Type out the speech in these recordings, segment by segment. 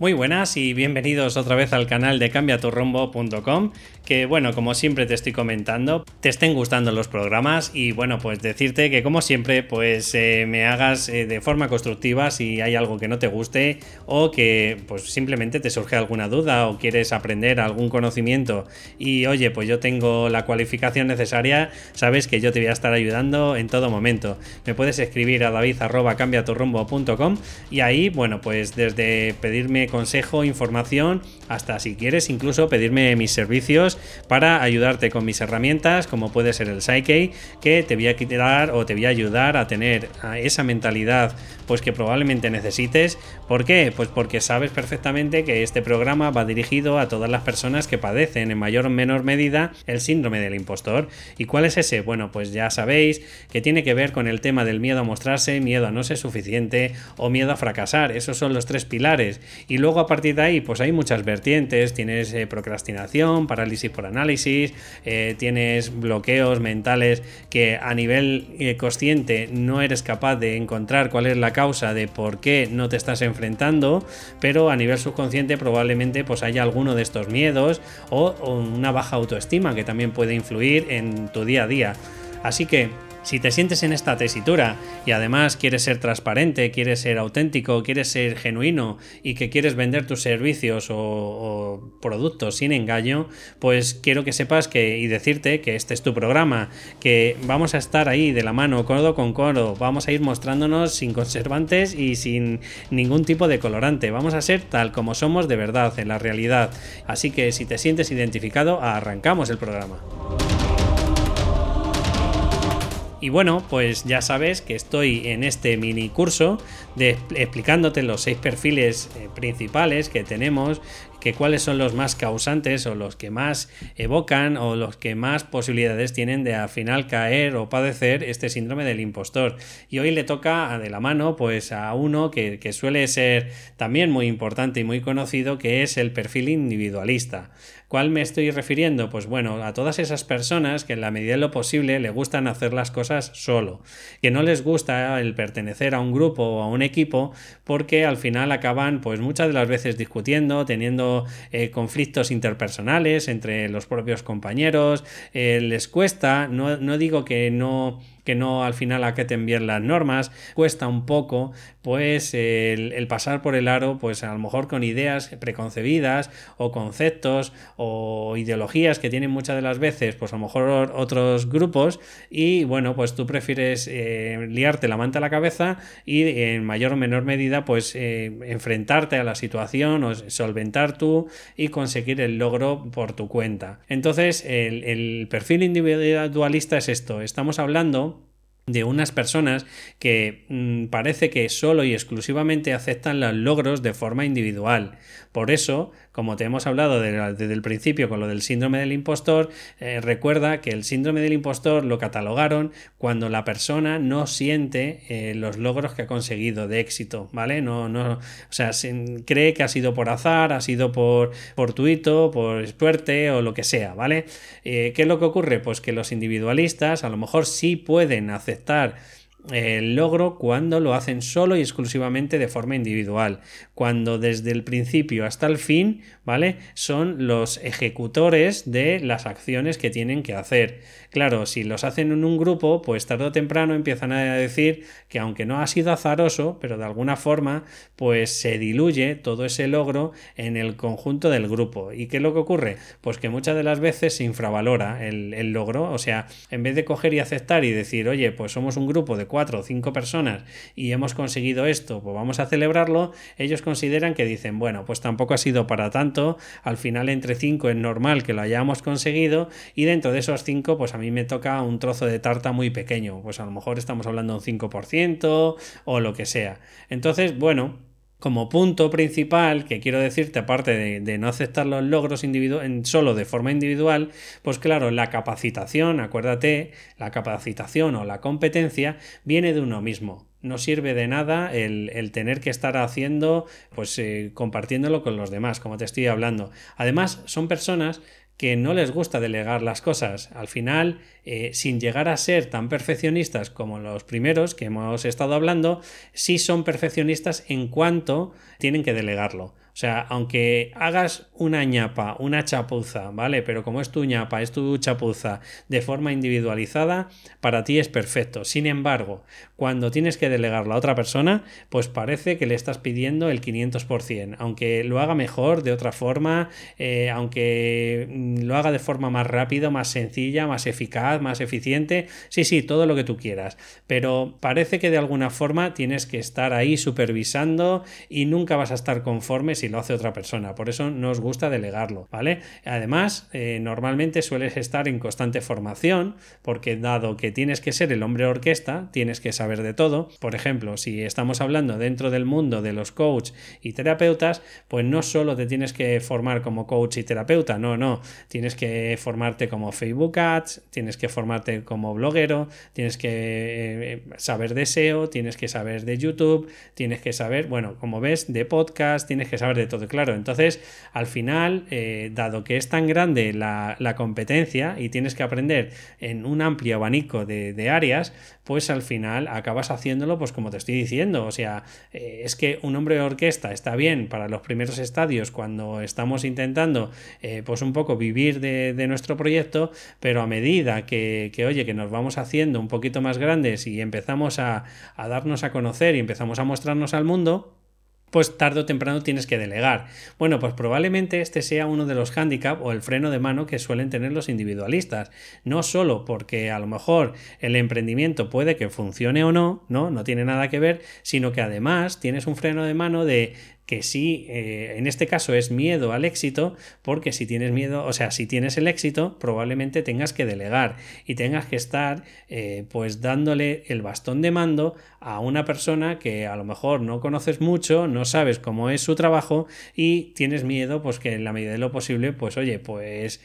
Muy buenas y bienvenidos otra vez al canal de cambiaturrumbo.com que bueno, como siempre te estoy comentando, te estén gustando los programas y bueno, pues decirte que como siempre pues eh, me hagas eh, de forma constructiva si hay algo que no te guste o que pues simplemente te surge alguna duda o quieres aprender algún conocimiento y oye, pues yo tengo la cualificación necesaria, sabes que yo te voy a estar ayudando en todo momento. Me puedes escribir a david@cambiaturrumbo.com y ahí, bueno, pues desde pedirme consejo, información, hasta si quieres incluso pedirme mis servicios para ayudarte con mis herramientas, como puede ser el Psyche, que te voy a quitar o te voy a ayudar a tener esa mentalidad pues que probablemente necesites. ¿Por qué? Pues porque sabes perfectamente que este programa va dirigido a todas las personas que padecen en mayor o menor medida el síndrome del impostor. ¿Y cuál es ese? Bueno, pues ya sabéis que tiene que ver con el tema del miedo a mostrarse, miedo a no ser suficiente o miedo a fracasar. Esos son los tres pilares. Y luego a partir de ahí, pues hay muchas vertientes. Tienes eh, procrastinación, parálisis por análisis, eh, tienes bloqueos mentales que a nivel eh, consciente no eres capaz de encontrar cuál es la causa de por qué no te estás enfrentando, pero a nivel subconsciente probablemente pues haya alguno de estos miedos o una baja autoestima que también puede influir en tu día a día. Así que si te sientes en esta tesitura y además quieres ser transparente, quieres ser auténtico, quieres ser genuino y que quieres vender tus servicios o, productos sin engaño, pues quiero que sepas que y decirte que este es tu programa, que vamos a estar ahí de la mano, codo con codo, vamos a ir mostrándonos sin conservantes y sin ningún tipo de colorante, vamos a ser tal como somos de verdad, en la realidad. Así que si te sientes identificado, arrancamos el programa. Y bueno, pues ya sabes que estoy en este mini curso de explicándote los seis perfiles eh, principales que tenemos, que cuáles son los más causantes o los que más evocan o los que más posibilidades tienen de al final caer o padecer este síndrome del impostor. Y hoy le toca de la mano pues a uno que, que suele ser también muy importante y muy conocido que es el perfil individualista. ¿Cuál me estoy refiriendo? Pues bueno, a todas esas personas que en la medida de lo posible le gustan hacer las cosas solo, que no les gusta el pertenecer a un grupo o a un equipo porque al final acaban pues muchas de las veces discutiendo, teniendo eh, conflictos interpersonales entre los propios compañeros, eh, les cuesta, no, no digo que no que no al final acaten bien las normas, cuesta un poco pues el, pasar por el aro pues a lo mejor con ideas preconcebidas o conceptos o ideologías que tienen muchas de las veces pues a lo mejor otros grupos y bueno pues tú prefieres eh, liarte la manta a la cabeza y en mayor o menor medida pues eh, enfrentarte a la situación o solventar tú y conseguir el logro por tu cuenta. Entonces el, el perfil individualista es esto. Estamos hablando de unas personas que mm, parece que solo y exclusivamente aceptan los logros de forma individual. Por eso, como te hemos hablado desde el principio con lo del síndrome del impostor, eh, recuerda que el síndrome del impostor lo catalogaron cuando la persona no siente eh, los logros que ha conseguido de éxito, ¿vale? No, no, o sea, cree que ha sido por azar, ha sido por fortuito, por suerte o lo que sea, ¿vale? Eh, ¿Qué es lo que ocurre? Pues que los individualistas a lo mejor sí pueden aceptar el logro cuando lo hacen solo y exclusivamente de forma individual, cuando desde el principio hasta el fin, ¿vale? Son los ejecutores de las acciones que tienen que hacer. Claro, si los hacen en un grupo, pues tarde o temprano empiezan a decir que aunque no ha sido azaroso, pero de alguna forma, pues se diluye todo ese logro en el conjunto del grupo. ¿Y qué es lo que ocurre? Pues que muchas de las veces se infravalora el, el logro, o sea, en vez de coger y aceptar y decir, oye, pues somos un grupo de cuatro o cinco personas y hemos conseguido esto, pues vamos a celebrarlo, ellos consideran que dicen, bueno, pues tampoco ha sido para tanto, al final entre cinco es normal que lo hayamos conseguido y dentro de esos cinco, pues a mí me toca un trozo de tarta muy pequeño, pues a lo mejor estamos hablando de un 5% o lo que sea. Entonces, bueno, como punto principal que quiero decirte, aparte de, no aceptar los logros solo de forma individual, pues claro, la capacitación, acuérdate, la capacitación o la competencia viene de uno mismo. No sirve de nada el, tener que estar haciendo, pues eh, compartiéndolo con los demás, como te estoy hablando. Además, son personas que no les gusta delegar las cosas. Al final, eh, sin llegar a ser tan perfeccionistas como los primeros que hemos estado hablando, sí son perfeccionistas en cuanto tienen que delegarlo. Sea, aunque hagas una ñapa, una chapuza, ¿vale? Pero como es tu ñapa, es tu chapuza de forma individualizada, para ti es perfecto. Sin embargo, cuando tienes que delegarlo a otra persona, pues parece que le estás pidiendo el 500%, aunque lo haga mejor, de otra forma, eh, aunque mm, lo haga de forma más rápida, más sencilla, más eficaz, más eficiente, sí, sí, todo lo que tú quieras, pero parece que de alguna forma tienes que estar ahí supervisando y nunca vas a estar conforme si lo hace otra persona, por eso nos gusta delegarlo, ¿vale? Además, eh, normalmente sueles estar en constante formación, porque dado que tienes que ser el hombre orquesta, tienes que saber de todo, por ejemplo, si estamos hablando dentro del mundo de los coach y terapeutas, pues no solo te tienes que formar como coach y terapeuta, no, no, tienes que formarte como Facebook Ads, tienes que formarte como bloguero, tienes que eh, saber de SEO, tienes que saber de YouTube, tienes que saber, bueno, como ves, de podcast, tienes que saber de todo, claro. Entonces, al final, eh, dado que es tan grande la, competencia y tienes que aprender en un amplio abanico de, áreas, pues al final acabas haciéndolo, pues como te estoy diciendo, o sea, eh, es que un hombre de orquesta está bien para los primeros estadios cuando estamos intentando, pues un poco vivir de, nuestro proyecto, pero a medida que, que, oye, que nos vamos haciendo un poquito más grandes y empezamos a, a darnos a conocer y empezamos a mostrarnos al mundo, pues tarde o temprano tienes que delegar. Bueno, pues probablemente este sea uno de los hándicap o el freno de mano que suelen tener los individualistas. No solo porque a lo mejor el emprendimiento puede que funcione o no, no, no tiene nada que ver, sino que además tienes un freno de mano de que sí, eh, en este caso es miedo al éxito, porque si tienes miedo, o sea, si tienes el éxito, probablemente tengas que delegar y tengas que estar eh, pues dándole el bastón de mando a una persona que a lo mejor no conoces mucho, no sabes cómo es su trabajo y tienes miedo, pues que en la medida de lo posible, pues oye, pues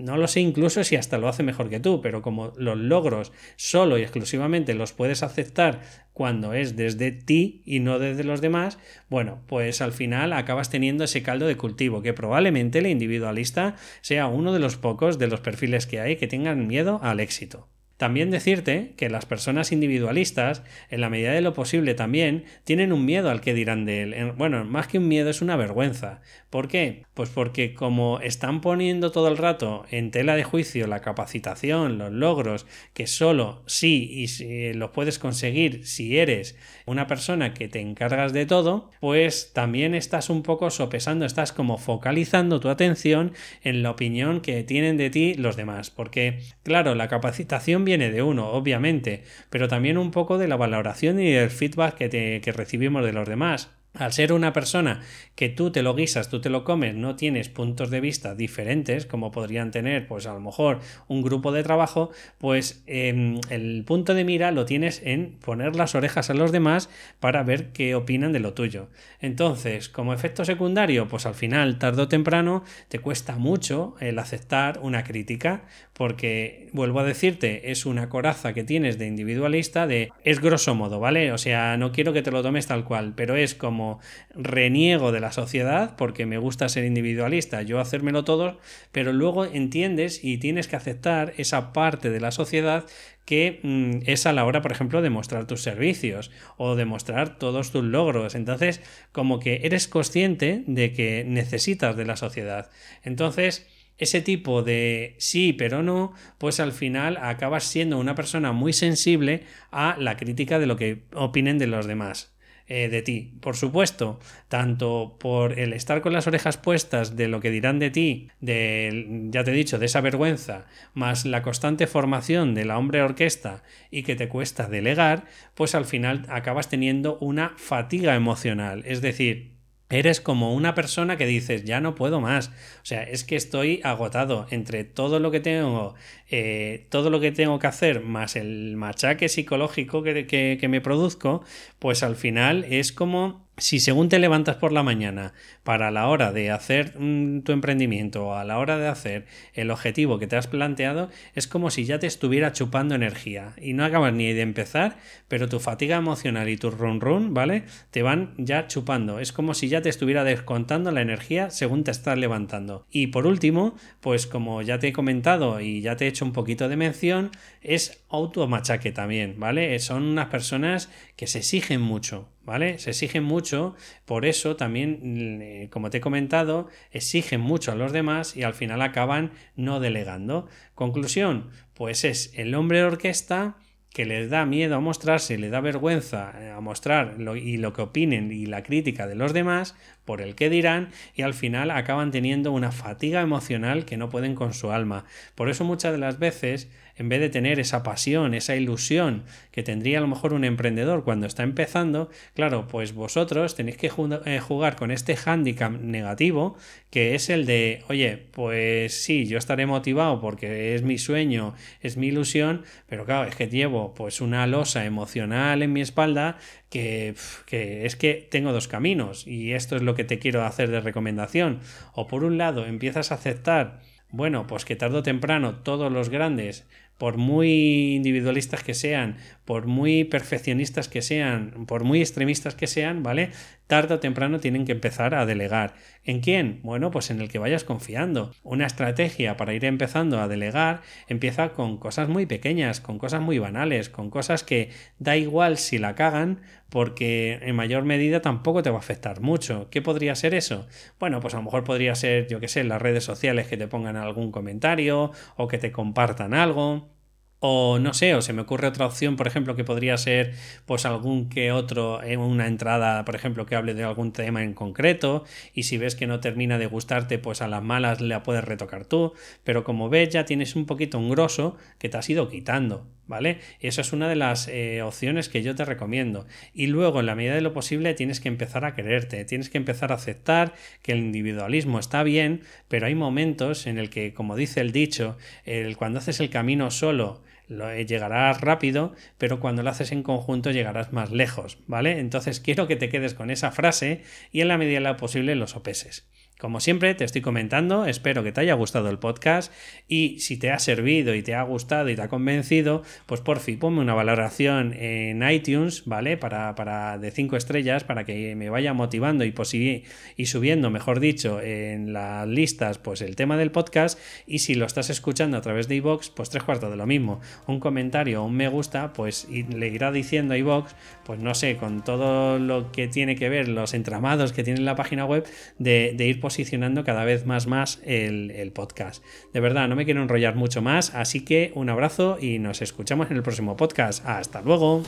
no lo sé incluso si hasta lo hace mejor que tú, pero como los logros solo y exclusivamente los puedes aceptar cuando es desde ti y no desde los demás, bueno, pues al final acabas teniendo ese caldo de cultivo, que probablemente el individualista sea uno de los pocos de los perfiles que hay que tengan miedo al éxito. También decirte que las personas individualistas, en la medida de lo posible también, tienen un miedo al que dirán de él. Bueno, más que un miedo es una vergüenza. ¿Por qué? Pues porque como están poniendo todo el rato en tela de juicio la capacitación, los logros, que solo sí y si los puedes conseguir si eres una persona que te encargas de todo, pues también estás un poco sopesando, estás como focalizando tu atención en la opinión que tienen de ti los demás. Porque, claro, la capacitación viene de uno, obviamente, pero también un poco de la valoración y del feedback que, que recibimos de los demás. Al ser una persona que tú te lo guisas, tú te lo comes, no tienes puntos de vista diferentes, como podrían tener, pues a lo mejor un grupo de trabajo, pues em, el punto de mira lo tienes en poner las orejas a los demás para ver qué opinan de lo tuyo. Entonces, como efecto secundario, pues al final, tarde o temprano, te cuesta mucho el aceptar una crítica, porque, vuelvo a decirte, es una coraza que tienes de individualista, de es grosso modo, ¿vale? O sea, no quiero que te lo tomes tal cual, pero es como reniego de la sociedad porque me gusta ser individualista, yo hacérmelo todo, pero luego entiendes y tienes que aceptar esa parte de la sociedad que mm, es a la hora, por ejemplo, de mostrar tus servicios o de mostrar todos tus logros. Entonces, como que eres consciente de que necesitas de la sociedad. Entonces, ese tipo de sí pero no, pues al final acabas siendo una persona muy sensible a la crítica de lo que opinen de los demás. Eh, de ti. Por supuesto, tanto por el estar con las orejas puestas de lo que dirán de ti, de, ya te he dicho, de esa vergüenza, más la constante formación de la hombre orquesta y que te cuesta delegar, pues al final acabas teniendo una fatiga emocional. Es decir, Eres como una persona que dices, ya no puedo más. O sea, es que estoy agotado entre todo lo que tengo, eh, todo lo que tengo que hacer, más el machaque psicológico que, que me produzco, pues al final es como si según te levantas por la mañana para la hora de hacer mm, tu emprendimiento o a la hora de hacer el objetivo que te has planteado, es como si ya te estuviera chupando energía y no acabas ni de empezar, pero tu fatiga emocional y tu run run, ¿vale? Te van ya chupando. Es como si ya te estuviera descontando la energía según te estás levantando. Y por último, pues como ya te he comentado y ya te he hecho un poquito de mención, es automachaque también, ¿vale? Son unas personas que se exigen mucho ¿vale? Se exigen mucho, por eso también, eh, como te he comentado, exigen mucho a los demás y al final acaban no delegando. Conclusión, pues es el hombre de orquesta que les da miedo a mostrarse, le da vergüenza eh, a mostrar y lo que opinen y la crítica de los demás por el que dirán y al final acaban teniendo una fatiga emocional que no pueden con su alma. Por eso muchas de las veces en vez de tener esa pasión, esa ilusión que tendría a lo mejor un emprendedor cuando está empezando, claro, pues vosotros tenéis que eh, jugar con este hándicap negativo que es el de, oye, pues sí, yo estaré motivado porque es mi sueño, es mi ilusión, pero claro, es que llevo pues una losa emocional en mi espalda que, que, es que tengo dos caminos y esto es lo que te quiero hacer de recomendación. O por un lado empiezas a aceptar, bueno, pues que tarde o temprano todos los grandes por muy individualistas que sean, por muy perfeccionistas que sean, por muy extremistas que sean, ¿vale? Tarde o temprano tienen que empezar a delegar. ¿En quién? Bueno, pues en el que vayas confiando. Una estrategia para ir empezando a delegar empieza con cosas muy pequeñas, con cosas muy banales, con cosas que da igual si la cagan, porque en mayor medida tampoco te va a afectar mucho. ¿Qué podría ser eso? Bueno, pues a lo mejor podría ser, yo qué sé, las redes sociales que te pongan algún comentario o que te compartan algo o no sé, o se me ocurre otra opción, por ejemplo, que podría ser pues algún que otro, en una entrada, por ejemplo, que hable de algún tema en concreto, y si ves que no termina de gustarte, pues a las malas la puedes retocar tú, pero como ves ya tienes un poquito un grosso que te has ido quitando, ¿vale? Esa es una de las eh, opciones que yo te recomiendo. Y luego, en la medida de lo posible, tienes que empezar a quererte, tienes que empezar a aceptar que el individualismo está bien, pero hay momentos en el que, como dice el dicho, el, cuando haces el camino solo, eh, llegarás rápido, pero cuando lo haces en conjunto llegarás más lejos, ¿vale? Entonces quiero que te quedes con esa frase y en la medida de lo posible los opeses. Como siempre, te estoy comentando, espero que te haya gustado el podcast y si te ha servido y te ha gustado y te ha convencido, pues por fin ponme una valoración en iTunes, ¿vale? Para, para de 5 estrellas, para que me vaya motivando y, y subiendo, mejor dicho, en las listas, pues el tema del podcast. Y si lo estás escuchando a través de iVoox, pues tres cuartos de lo mismo. Un comentario o un me gusta, pues le irá diciendo a iVoox, pues no sé, con todo lo que tiene que ver, los entramados que tiene la página web, de, ir posicionando cada vez más más el, el podcast. De verdad, no me quiero enrollar mucho más, así que un abrazo y nos escuchamos en el próximo podcast. Hasta luego.